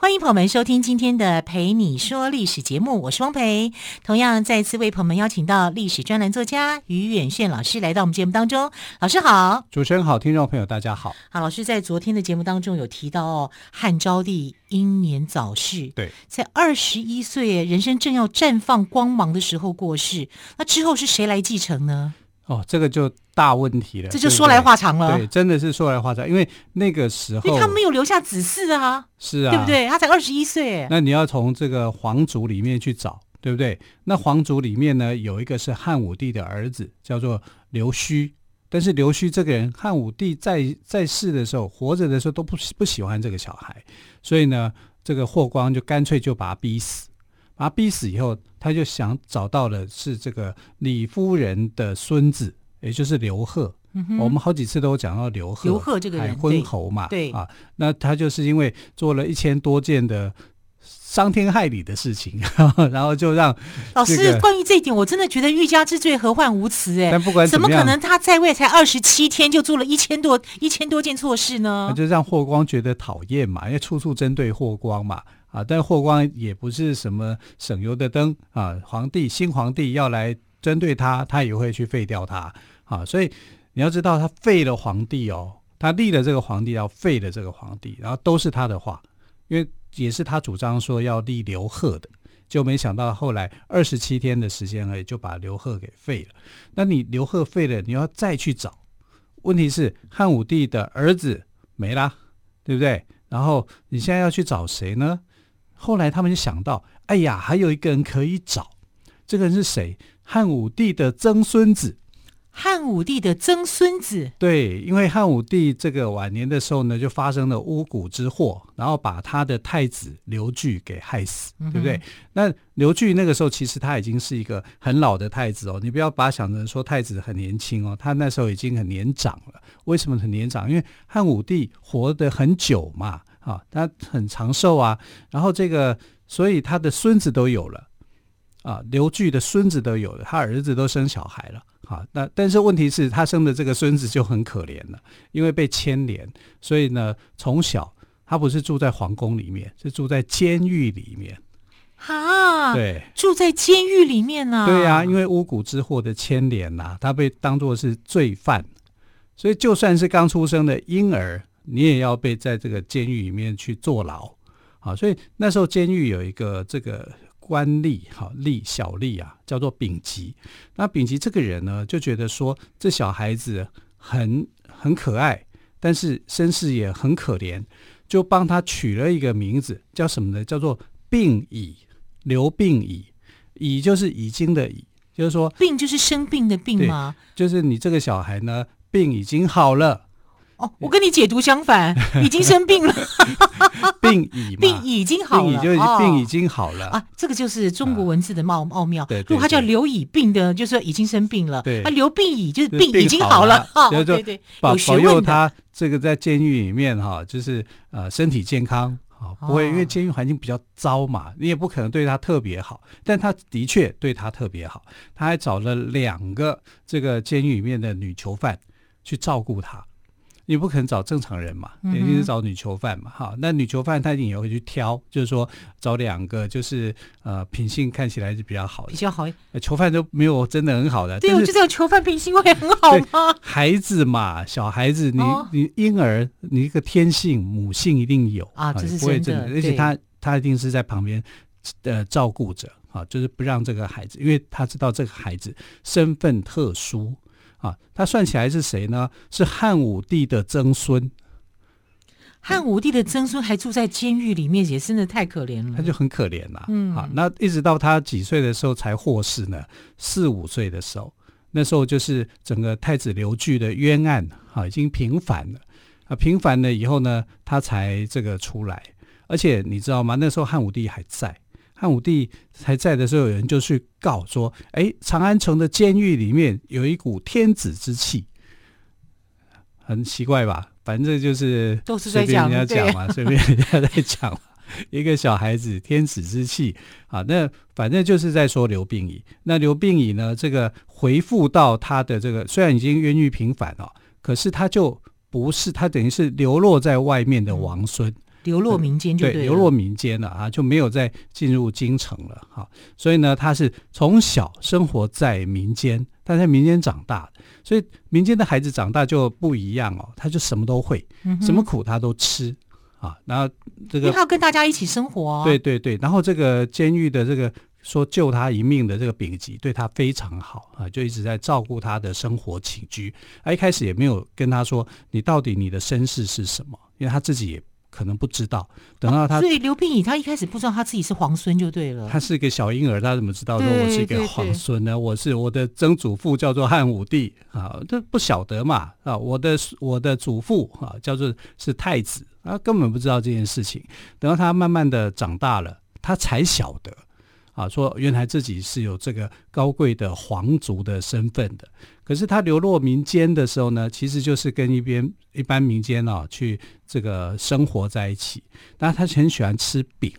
欢迎朋友们收听今天的《陪你说历史》节目，我是汪培。同样再次为朋友们邀请到历史专栏作家于远炫老师来到我们节目当中。老师好，主持人好，听众朋友大家好。好，老师在昨天的节目当中有提到哦，汉昭帝英年早逝，对，在二十一岁，人生正要绽放光芒的时候过世。那之后是谁来继承呢？哦，这个就大问题了，这就说来话长了。对，真的是说来话长，因为那个时候，因为他没有留下子嗣啊，是啊，对不对？他才二十一岁，那你要从这个皇族里面去找，对不对？那皇族里面呢，有一个是汉武帝的儿子，叫做刘须。但是刘须这个人，汉武帝在在世的时候，活着的时候都不不喜欢这个小孩，所以呢，这个霍光就干脆就把他逼死。把他逼死以后，他就想找到的是这个李夫人的孙子，也就是刘贺。嗯、我们好几次都有讲到刘贺，刘贺这个人，海昏侯嘛，对，对啊，那他就是因为做了一千多件的伤天害理的事情，然后就让、这个、老师关于这一点，我真的觉得欲加之罪，何患无辞？哎，但不管怎么，怎么可能他在位才二十七天就做了一千多一千多件错事呢？就让霍光觉得讨厌嘛，因为处处针对霍光嘛。啊，但霍光也不是什么省油的灯啊！皇帝新皇帝要来针对他，他也会去废掉他啊！所以你要知道，他废了皇帝哦，他立了这个皇帝，要废了这个皇帝，然后都是他的话，因为也是他主张说要立刘贺的，就没想到后来二十七天的时间而已，就把刘贺给废了。那你刘贺废了，你要再去找，问题是汉武帝的儿子没了，对不对？然后你现在要去找谁呢？后来他们就想到，哎呀，还有一个人可以找，这个人是谁？汉武帝的曾孙子。汉武帝的曾孙子。对，因为汉武帝这个晚年的时候呢，就发生了巫蛊之祸，然后把他的太子刘据给害死，对不对？嗯、那刘据那个时候其实他已经是一个很老的太子哦，你不要把他想成说太子很年轻哦，他那时候已经很年长了。为什么很年长？因为汉武帝活得很久嘛。啊，他很长寿啊，然后这个，所以他的孙子都有了，啊，刘据的孙子都有了，他儿子都生小孩了，啊，那但是问题是，他生的这个孙子就很可怜了，因为被牵连，所以呢，从小他不是住在皇宫里面，是住在监狱里面，啊，对，住在监狱里面呢、啊，对呀、啊，因为巫蛊之祸的牵连呐、啊，他被当作是罪犯，所以就算是刚出生的婴儿。你也要被在这个监狱里面去坐牢，啊，所以那时候监狱有一个这个官吏，哈吏小吏啊，叫做丙吉。那丙吉这个人呢，就觉得说这小孩子很很可爱，但是身世也很可怜，就帮他取了一个名字，叫什么呢？叫做病已，刘病已，已就是已经的已，就是说病就是生病的病吗？就是你这个小孩呢，病已经好了。哦，我跟你解读相反，已经生病了，病已，病已经好了，病已就病已经好了、哦、啊。这个就是中国文字的奥奥妙。对，如果他叫刘已病的，就是已经生病了。对，啊，刘病已就是病已经好了。好了哦，对对，保保佑他这个在监狱里面哈，就是呃身体健康啊，不会因为监狱环境比较糟嘛，你也不可能对他特别好，但他的确对他特别好，他还找了两个这个监狱里面的女囚犯去照顾他。你不可能找正常人嘛，一定是找女囚犯嘛，哈、嗯。那女囚犯她一定也会去挑，就是说找两个，就是呃品性看起来是比较好的，比较好。囚犯都没有真的很好的，对，我就这样，囚犯品性会很好吗？孩子嘛，小孩子，你、哦、你婴儿，你一个天性母性一定有啊，这是不会真的，而且他对他一定是在旁边呃照顾着啊，就是不让这个孩子，因为他知道这个孩子身份特殊。啊，他算起来是谁呢？是汉武帝的曾孙。汉武帝的曾孙还住在监狱里面，也真的太可怜了。他就很可怜了。嗯，好，那一直到他几岁的时候才获释呢？四五岁的时候，那时候就是整个太子刘据的冤案啊，已经平反了。啊，平反了以后呢，他才这个出来。而且你知道吗？那时候汉武帝还在，汉武帝还在的时候，有人就去告说：“哎，长安城的监狱里面有一股天子之气。”很奇怪吧？反正就是都是在随便人家讲嘛，随便人家在讲。一个小孩子天子之气啊，那反正就是在说刘病已。那刘病已呢，这个回复到他的这个，虽然已经冤狱平反了，可是他就不是他，等于是流落在外面的王孙，嗯、流落民间就对，对，流落民间了啊，就没有再进入京城了哈。所以呢，他是从小生活在民间，他在民间长大，所以民间的孩子长大就不一样哦，他就什么都会，什么苦他都吃。啊，然后这个他要跟大家一起生活，啊，对对对，然后这个监狱的这个说救他一命的这个丙级对他非常好啊，就一直在照顾他的生活起居。他一开始也没有跟他说你到底你的身世是什么，因为他自己也可能不知道。等到他，啊、所以刘病已他一开始不知道他自己是皇孙就对了。他是一个小婴儿，他怎么知道说我是一个皇孙呢？我是我的曾祖父叫做汉武帝啊，这不晓得嘛啊，我的我的祖父啊叫做是太子。啊根本不知道这件事情，等到他慢慢的长大了，他才晓得，啊，说原来自己是有这个高贵的皇族的身份的。可是他流落民间的时候呢，其实就是跟一边一般民间啊去这个生活在一起。那他很喜欢吃饼，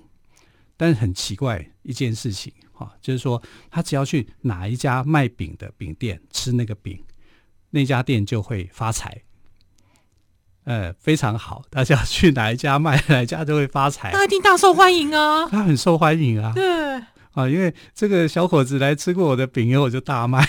但是很奇怪一件事情，哈，就是说他只要去哪一家卖饼的饼店吃那个饼，那家店就会发财。呃，非常好，大家去哪一家卖 哪一家就会发财，那一定大受欢迎啊！他很受欢迎啊，对啊，因为这个小伙子来吃过我的饼以后，我就大卖。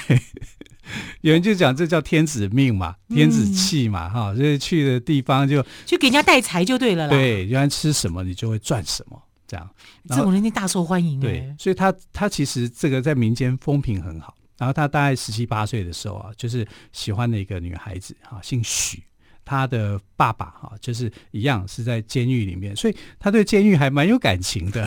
有人就讲这叫天子命嘛，天子气嘛，哈、嗯，所以去的地方就就给人家带财就对了啦。对，原来吃什么你就会赚什么，这样这种人家大受欢迎。对，所以他他其实这个在民间风评很好。然后他大概十七八岁的时候啊，就是喜欢的一个女孩子啊，姓许。他的爸爸哈，就是一样是在监狱里面，所以他对监狱还蛮有感情的。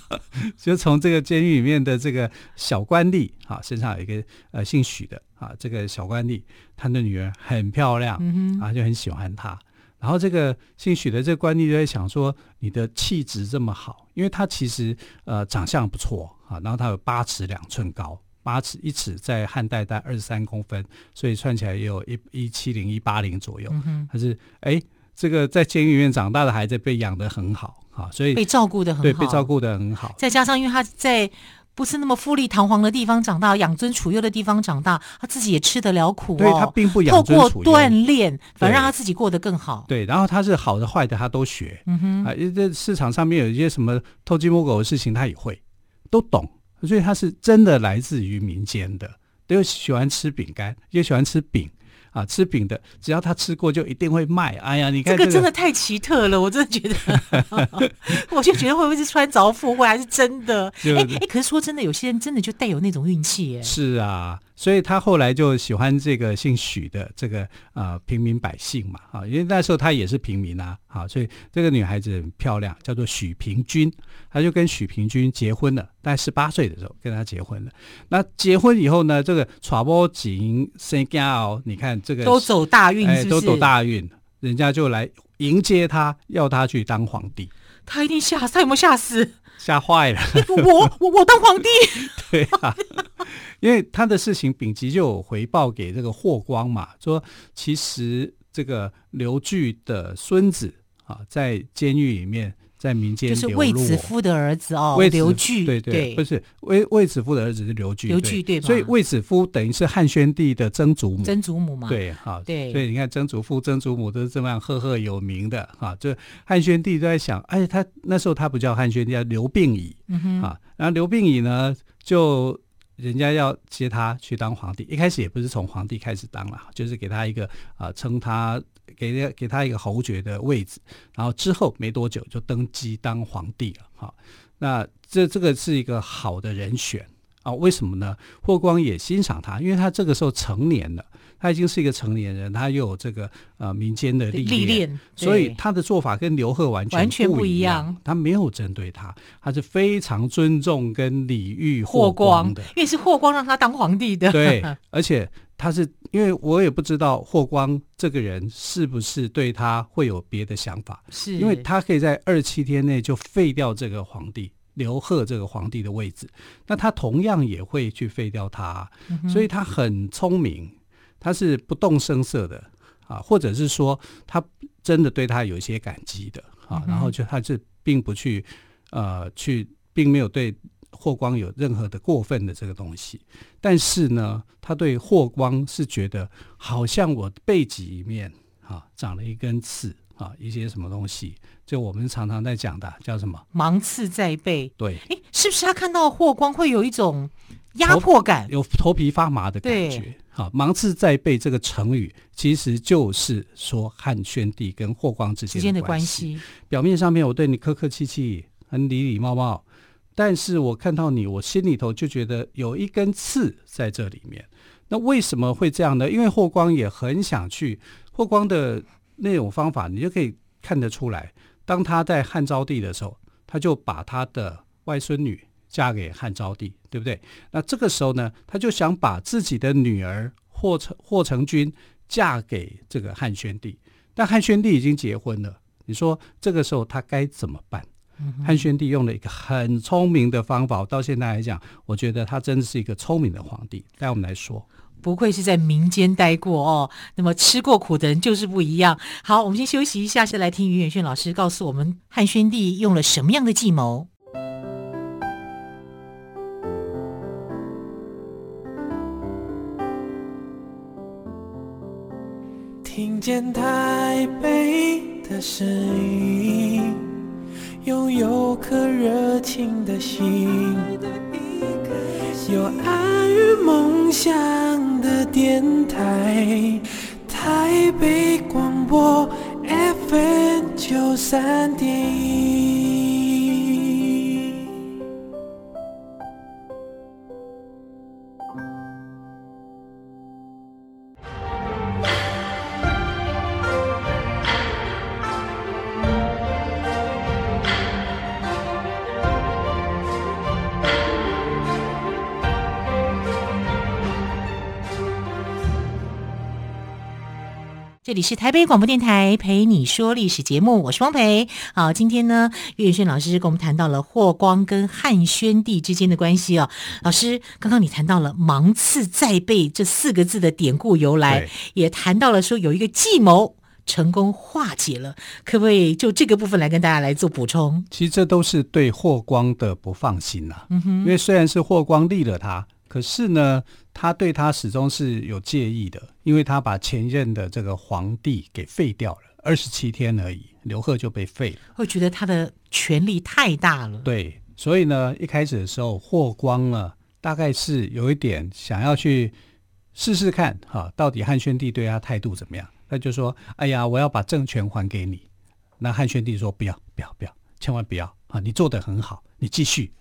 就从这个监狱里面的这个小官吏哈，身上有一个呃姓许的啊，这个小官吏，他的女儿很漂亮，啊就很喜欢他。然后这个姓许的这个官吏就在想说，你的气质这么好，因为他其实呃长相不错啊，然后他有八尺两寸高。八尺一尺，在汉代大概二十三公分，所以算起来也有一一七零一八零左右。他是哎，这个在监狱里面长大的孩子被养得很好啊，所以被照顾的很好，对，被照顾的很好。再加上因为他在不是那么富丽堂皇的地方长大，养尊处优的地方长大，他自己也吃得了苦哦。对，他并不养尊处优，透过锻炼，反而让他自己过得更好。对，然后他是好的坏的他都学。嗯哼，啊，因为这市场上面有一些什么偷鸡摸狗的事情，他也会都懂。所以他是真的来自于民间的，都喜欢吃饼干，又喜欢吃饼啊，吃饼的只要他吃过就一定会卖。哎呀，你看、这个、这个真的太奇特了，我真的觉得，我就觉得会不会是穿凿附会还是真的？哎哎、欸，可是说真的，有些人真的就带有那种运气耶。是啊。所以他后来就喜欢这个姓许的这个呃平民百姓嘛，啊，因为那时候他也是平民啊，好，所以这个女孩子很漂亮，叫做许平君，他就跟许平君结婚了，大概十八岁的时候跟他结婚了。那结婚以后呢，这个传播景生家哦，你看这个都走大运？都走大运，人家就来迎接他，要他去当皇帝。他一定吓，他有没有吓死？吓坏了！我我我当皇帝？对啊，因为他的事情，丙吉就有回报给这个霍光嘛，说其实这个刘据的孙子啊，在监狱里面。在民间就是卫子夫的儿子哦，刘据对对，对不是卫卫子夫的儿子是刘据，刘据对吧？所以卫子夫等于是汉宣帝的曾祖母，曾祖母嘛，对哈，对，所以你看曾祖父、曾祖母都是这么样赫赫有名的哈。就汉宣帝都在想，哎，他那时候他不叫汉宣帝，叫刘病已，嗯然后刘病已呢，就人家要接他去当皇帝，一开始也不是从皇帝开始当了，就是给他一个啊称他。给给他一个侯爵的位置，然后之后没多久就登基当皇帝了。哈，那这这个是一个好的人选啊？为什么呢？霍光也欣赏他，因为他这个时候成年了，他已经是一个成年人，他又有这个呃民间的历练，所以他的做法跟刘贺完全完全不一样。他没有针对他，他是非常尊重跟礼遇霍光的，因为是霍光让他当皇帝的。对，而且。他是因为我也不知道霍光这个人是不是对他会有别的想法，是因为他可以在二七天内就废掉这个皇帝，刘贺这个皇帝的位置，那他同样也会去废掉他，所以他很聪明，他是不动声色的啊，或者是说他真的对他有一些感激的啊，然后就他是并不去呃去，并没有对霍光有任何的过分的这个东西，但是呢，他对霍光是觉得好像我背脊里面啊长了一根刺。啊，一些什么东西，就我们常常在讲的，叫什么“芒刺在背”。对，哎，是不是他看到霍光会有一种压迫感，有头皮发麻的感觉？好，“芒刺在背”这个成语其实就是说汉宣帝跟霍光之间的关系。表面上面我对你客客气气，很礼礼貌貌，但是我看到你，我心里头就觉得有一根刺在这里面。那为什么会这样呢？因为霍光也很想去，霍光的。那种方法，你就可以看得出来。当他在汉昭帝的时候，他就把他的外孙女嫁给汉昭帝，对不对？那这个时候呢，他就想把自己的女儿霍成霍成君嫁给这个汉宣帝，但汉宣帝已经结婚了。你说这个时候他该怎么办？嗯、汉宣帝用了一个很聪明的方法，到现在来讲，我觉得他真的是一个聪明的皇帝。带我们来说。不愧是在民间待过哦，那么吃过苦的人就是不一样。好，我们先休息一下，是来听于远炫老师告诉我们汉宣帝用了什么样的计谋。听见台北的声音，拥有颗热情的心，有爱与梦想。的电台，台北广播 FM 九三点里是台北广播电台陪你说历史节目，我是汪培。好，今天呢，岳宇轩老师跟我们谈到了霍光跟汉宣帝之间的关系哦。老师，刚刚你谈到了“芒刺在背”这四个字的典故由来，也谈到了说有一个计谋成功化解了，可不可以就这个部分来跟大家来做补充？其实这都是对霍光的不放心呐、啊。嗯哼，因为虽然是霍光立了他。可是呢，他对他始终是有介意的，因为他把前任的这个皇帝给废掉了，二十七天而已，刘贺就被废了。会觉得他的权力太大了。对，所以呢，一开始的时候，霍光呢，大概是有一点想要去试试看，哈，到底汉宣帝对他态度怎么样？他就说：“哎呀，我要把政权还给你。”那汉宣帝说：“不要，不要，不要，千万不要啊！你做的很好，你继续。”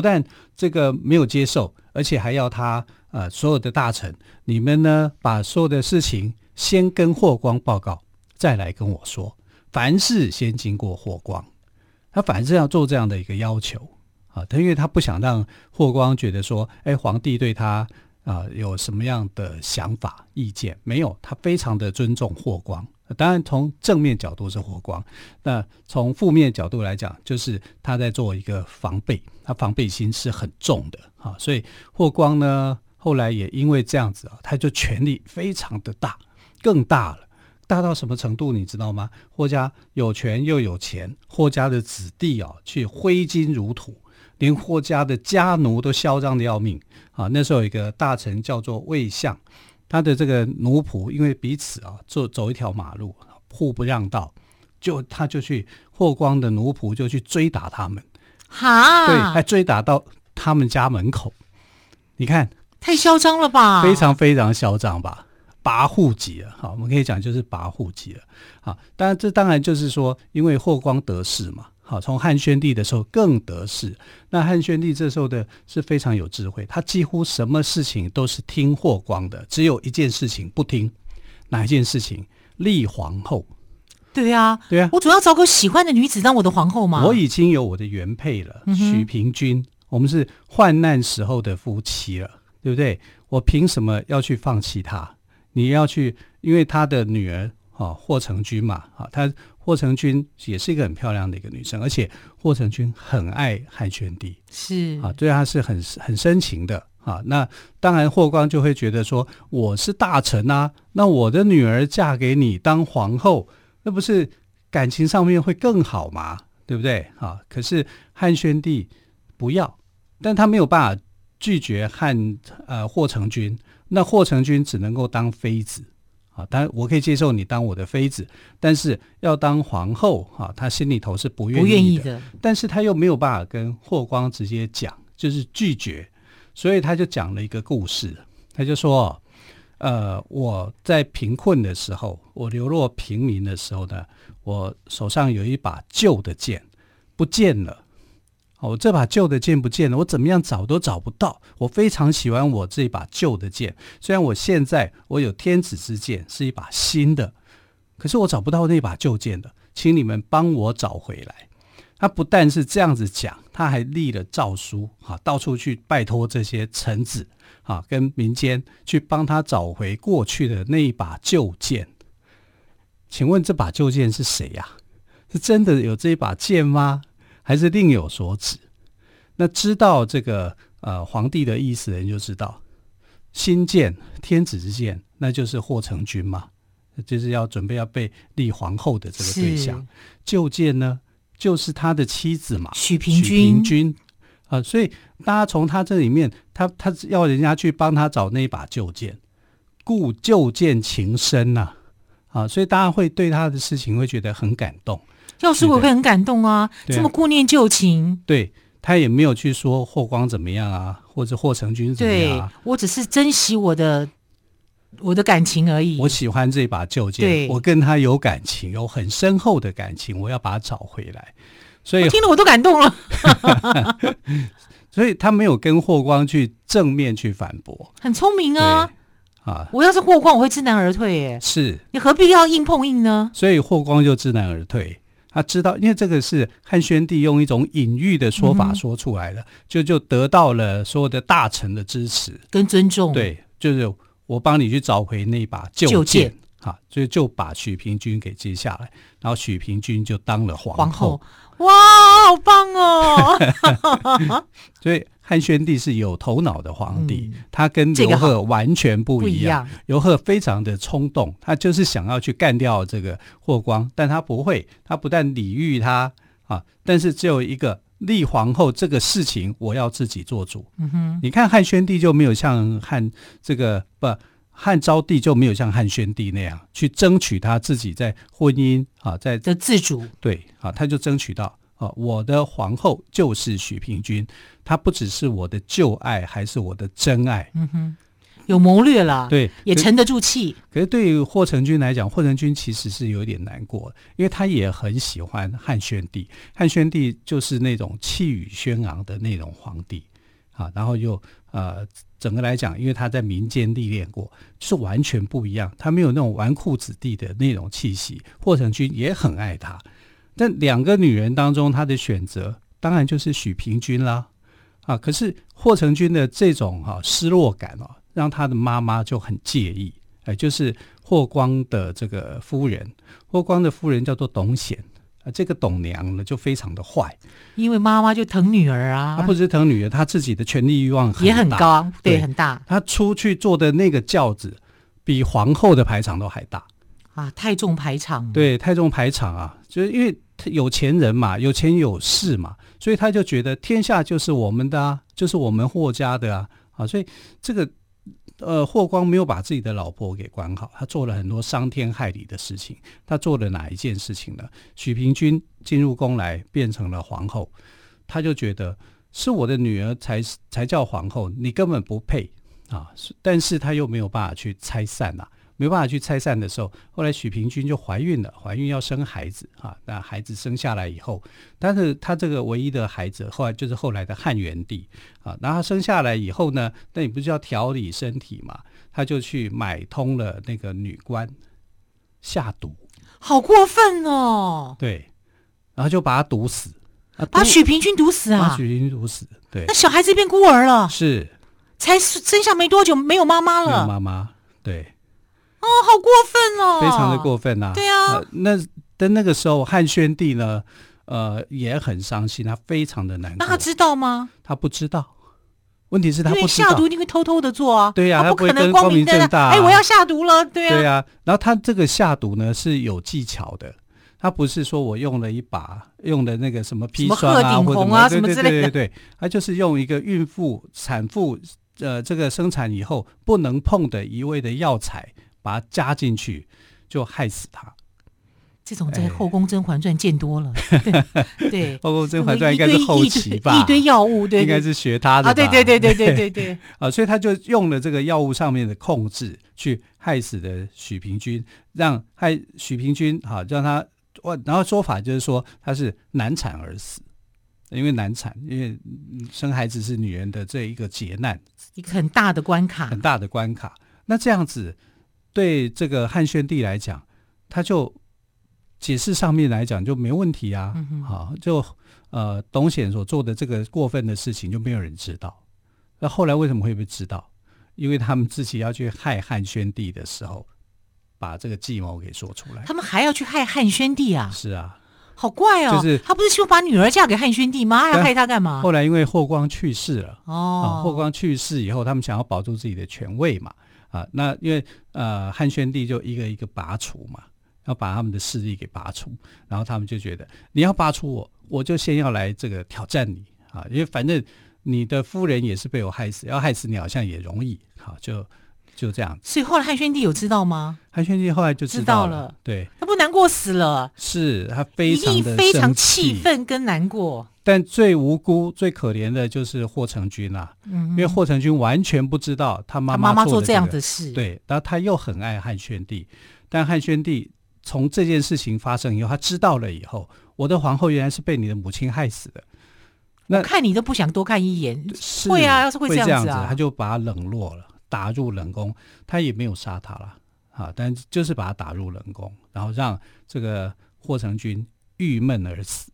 不但这个没有接受，而且还要他呃所有的大臣，你们呢把所有的事情先跟霍光报告，再来跟我说，凡事先经过霍光。他反正要做这样的一个要求啊，他因为他不想让霍光觉得说，哎，皇帝对他啊有什么样的想法意见没有，他非常的尊重霍光。当然，从正面角度是霍光，那从负面角度来讲，就是他在做一个防备，他防备心是很重的啊。所以霍光呢，后来也因为这样子啊，他就权力非常的大，更大了，大到什么程度你知道吗？霍家有权又有钱，霍家的子弟啊，去挥金如土，连霍家的家奴都嚣张的要命啊。那时候有一个大臣叫做魏相。他的这个奴仆，因为彼此啊，走走一条马路，互不让道，就他就去霍光的奴仆就去追打他们，哈，对，还追打到他们家门口，你看，太嚣张了吧？非常非常嚣张吧，跋扈极了。好，我们可以讲就是跋扈极了。好，当然这当然就是说，因为霍光得势嘛。好，从汉宣帝的时候更得势。那汉宣帝这时候的是非常有智慧，他几乎什么事情都是听霍光的，只有一件事情不听，哪一件事情？立皇后。对呀，对呀，我总要找个喜欢的女子当我的皇后嘛。我已经有我的原配了，许平君，嗯、我们是患难时候的夫妻了，对不对？我凭什么要去放弃她？你要去，因为他的女儿。啊，霍成君嘛，啊，她霍成君也是一个很漂亮的一个女生，而且霍成君很爱汉宣帝，是啊，对她是很很深情的啊。那当然霍光就会觉得说，我是大臣啊，那我的女儿嫁给你当皇后，那不是感情上面会更好吗？对不对？啊，可是汉宣帝不要，但他没有办法拒绝汉呃霍成君。那霍成君只能够当妃子，啊，当然我可以接受你当我的妃子，但是要当皇后，哈，他心里头是不愿意的。不愿意的。但是他又没有办法跟霍光直接讲，就是拒绝，所以他就讲了一个故事，他就说，呃，我在贫困的时候，我流落平民的时候呢，我手上有一把旧的剑，不见了。哦，这把旧的剑不见了，我怎么样找都找不到。我非常喜欢我这把旧的剑，虽然我现在我有天子之剑，是一把新的，可是我找不到那把旧剑的，请你们帮我找回来。他不但是这样子讲，他还立了诏书，哈，到处去拜托这些臣子，啊，跟民间去帮他找回过去的那一把旧剑。请问这把旧剑是谁呀？是真的有这一把剑吗？还是另有所指？那知道这个呃皇帝的意思的人就知道，新剑天子之剑，那就是霍成君嘛，就是要准备要被立皇后的这个对象。旧剑呢，就是他的妻子嘛，许平君。许平君啊、呃，所以大家从他这里面，他他要人家去帮他找那把旧剑，故旧剑情深呐啊，啊，所以大家会对他的事情会觉得很感动。要是我会很感动啊，这么顾念旧情。对，他也没有去说霍光怎么样啊，或者霍成君怎么样啊。我只是珍惜我的我的感情而已。我喜欢这把旧剑，我跟他有感情，有很深厚的感情，我要把它找回来。所以听了我都感动了。所以他没有跟霍光去正面去反驳，很聪明啊。啊，我要是霍光，我会知难而退。耶。是你何必要硬碰硬呢？所以霍光就知难而退。他知道，因为这个是汉宣帝用一种隐喻的说法说出来的，嗯、就就得到了所有的大臣的支持跟尊重。对，就是我帮你去找回那把旧剑，哈，所以就把许平君给接下来，然后许平君就当了皇后。皇后，哇，好棒哦！所以。汉宣帝是有头脑的皇帝，嗯、他跟刘贺完全不一样。刘贺非常的冲动，他就是想要去干掉这个霍光，但他不会，他不但礼遇他啊，但是只有一个立皇后这个事情，我要自己做主。嗯哼，你看汉宣帝就没有像汉这个不汉昭帝就没有像汉宣帝那样去争取他自己在婚姻啊，在的自主。对啊，他就争取到。啊，我的皇后就是许平君，她不只是我的旧爱，还是我的真爱。嗯哼，有谋略了，对，也沉得住气。可是对于霍成君来讲，霍成君其实是有点难过，因为他也很喜欢汉宣帝。汉宣帝就是那种气宇轩昂的那种皇帝啊，然后又呃，整个来讲，因为他在民间历练过，就是完全不一样。他没有那种纨绔子弟的那种气息。霍成君也很爱他。但两个女人当中，她的选择当然就是许平君啦，啊！可是霍成君的这种哈、啊、失落感哦、啊，让他的妈妈就很介意。哎，就是霍光的这个夫人，霍光的夫人叫做董显啊。这个董娘呢，就非常的坏，因为妈妈就疼女儿啊。她不只是疼女儿，她自己的权力欲望很也很高，对，对很大。她出去坐的那个轿子，比皇后的排场都还大啊！太重排场，对，太重排场啊，就是因为。有钱人嘛，有钱有势嘛，所以他就觉得天下就是我们的啊，就是我们霍家的啊，啊，所以这个呃霍光没有把自己的老婆给管好，他做了很多伤天害理的事情。他做了哪一件事情呢？许平君进入宫来变成了皇后，他就觉得是我的女儿才才叫皇后，你根本不配啊！但是他又没有办法去拆散呐、啊。没办法去拆散的时候，后来许平君就怀孕了，怀孕要生孩子啊。那孩子生下来以后，但是他这个唯一的孩子，后来就是后来的汉元帝啊。然后他生下来以后呢，那你不是要调理身体嘛？他就去买通了那个女官下毒，好过分哦！对，然后就把他毒死，把许平君毒死啊！把许平君毒死，对，那小孩子变孤儿了，是，才生下没多久，没有妈妈了，没有妈妈，对。哦，好过分哦，非常的过分呐、啊。对啊，呃、那但那个时候汉宣帝呢，呃，也很伤心，他非常的难过。那他知道吗？他不知道。问题是他不知道，因为下毒你会偷偷的做啊。对呀、啊，他不可能光明正大。哎，我要下毒了，对啊。对啊，然后他这个下毒呢是有技巧的，他不是说我用了一把用的那个什么砒霜啊，或者什么之类的。对对对对，他就是用一个孕妇、产妇呃这个生产以后不能碰的一味的药材，把它加进去，就害死他。这种在《后宫甄嬛传》见多了，对，《后宫甄嬛传》应该是后期吧，一堆药物，对，应该是学他的吧，对对对对对对对，啊，所以他就用了这个药物上面的控制，去害死的许平君，让害许平君，哈，让他，然后说法就是说他是难产而死，因为难产，因为生孩子是女人的这一个劫难，一个很大的关卡，很大的关卡。那这样子对这个汉宣帝来讲，他就。解释上面来讲就没问题啊，好、嗯，就呃董显所做的这个过分的事情就没有人知道。那后来为什么会被知道？因为他们自己要去害汉宣帝的时候，把这个计谋给说出来。他们还要去害汉宣帝啊？是啊，好怪哦。就是他不是希望把女儿嫁给汉宣帝吗？要害他干嘛？后来因为霍光去世了哦、啊，霍光去世以后，他们想要保住自己的权位嘛啊，那因为呃汉宣帝就一个一个拔除嘛。要把他们的势力给拔除，然后他们就觉得你要拔除我，我就先要来这个挑战你啊！因为反正你的夫人也是被我害死，要害死你好像也容易，好就就这样。所以后来汉宣帝有知道吗？汉宣帝后来就知道了，道了对，他不难过死了，是他非常的非常气愤跟难过。但最无辜、最可怜的就是霍成君啊，嗯、因为霍成君完全不知道他妈妈做、这个、做这样的事，对，然后他又很爱汉宣帝，但汉宣帝。从这件事情发生以后，他知道了以后，我的皇后原来是被你的母亲害死的。那看你都不想多看一眼，会啊，要是会这样子，啊，会这样子，他就把他冷落了，打入冷宫。他也没有杀他了，啊，但就是把他打入冷宫，然后让这个霍成君郁闷而死。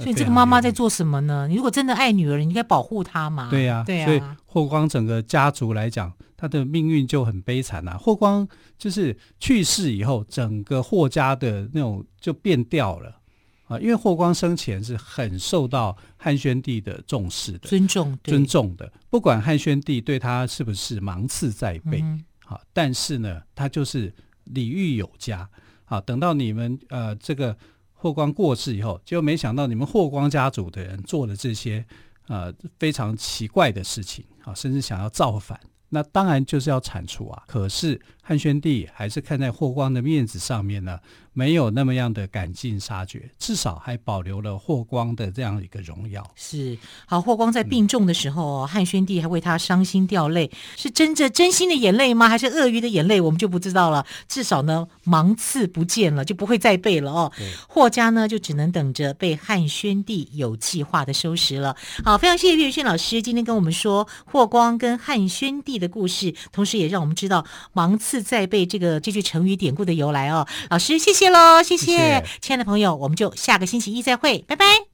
所以这个妈妈在做什么呢？你如果真的爱女儿，你应该保护她嘛。对呀，对呀。所以霍光整个家族来讲，他的命运就很悲惨呐。霍光就是去世以后，整个霍家的那种就变掉了啊。因为霍光生前是很受到汉宣帝的重视的、尊重、尊重的。不管汉宣帝对他是不是芒刺在背，好、嗯，但是呢，他就是礼遇有加。好，等到你们呃这个。霍光过世以后，就没想到你们霍光家族的人做了这些呃非常奇怪的事情啊，甚至想要造反。那当然就是要铲除啊！可是汉宣帝还是看在霍光的面子上面呢，没有那么样的赶尽杀绝，至少还保留了霍光的这样一个荣耀。是好，霍光在病重的时候，嗯、汉宣帝还为他伤心掉泪，是真着真心的眼泪吗？还是鳄鱼的眼泪？我们就不知道了。至少呢，芒刺不见了，就不会再背了哦。霍家呢，就只能等着被汉宣帝有计划的收拾了。好，非常谢谢岳轩老师今天跟我们说霍光跟汉宣帝的的故事，同时也让我们知道“芒刺在背”这个这句成语典故的由来哦。老师，谢谢喽，谢谢亲爱的朋友，我们就下个星期一再会，拜拜。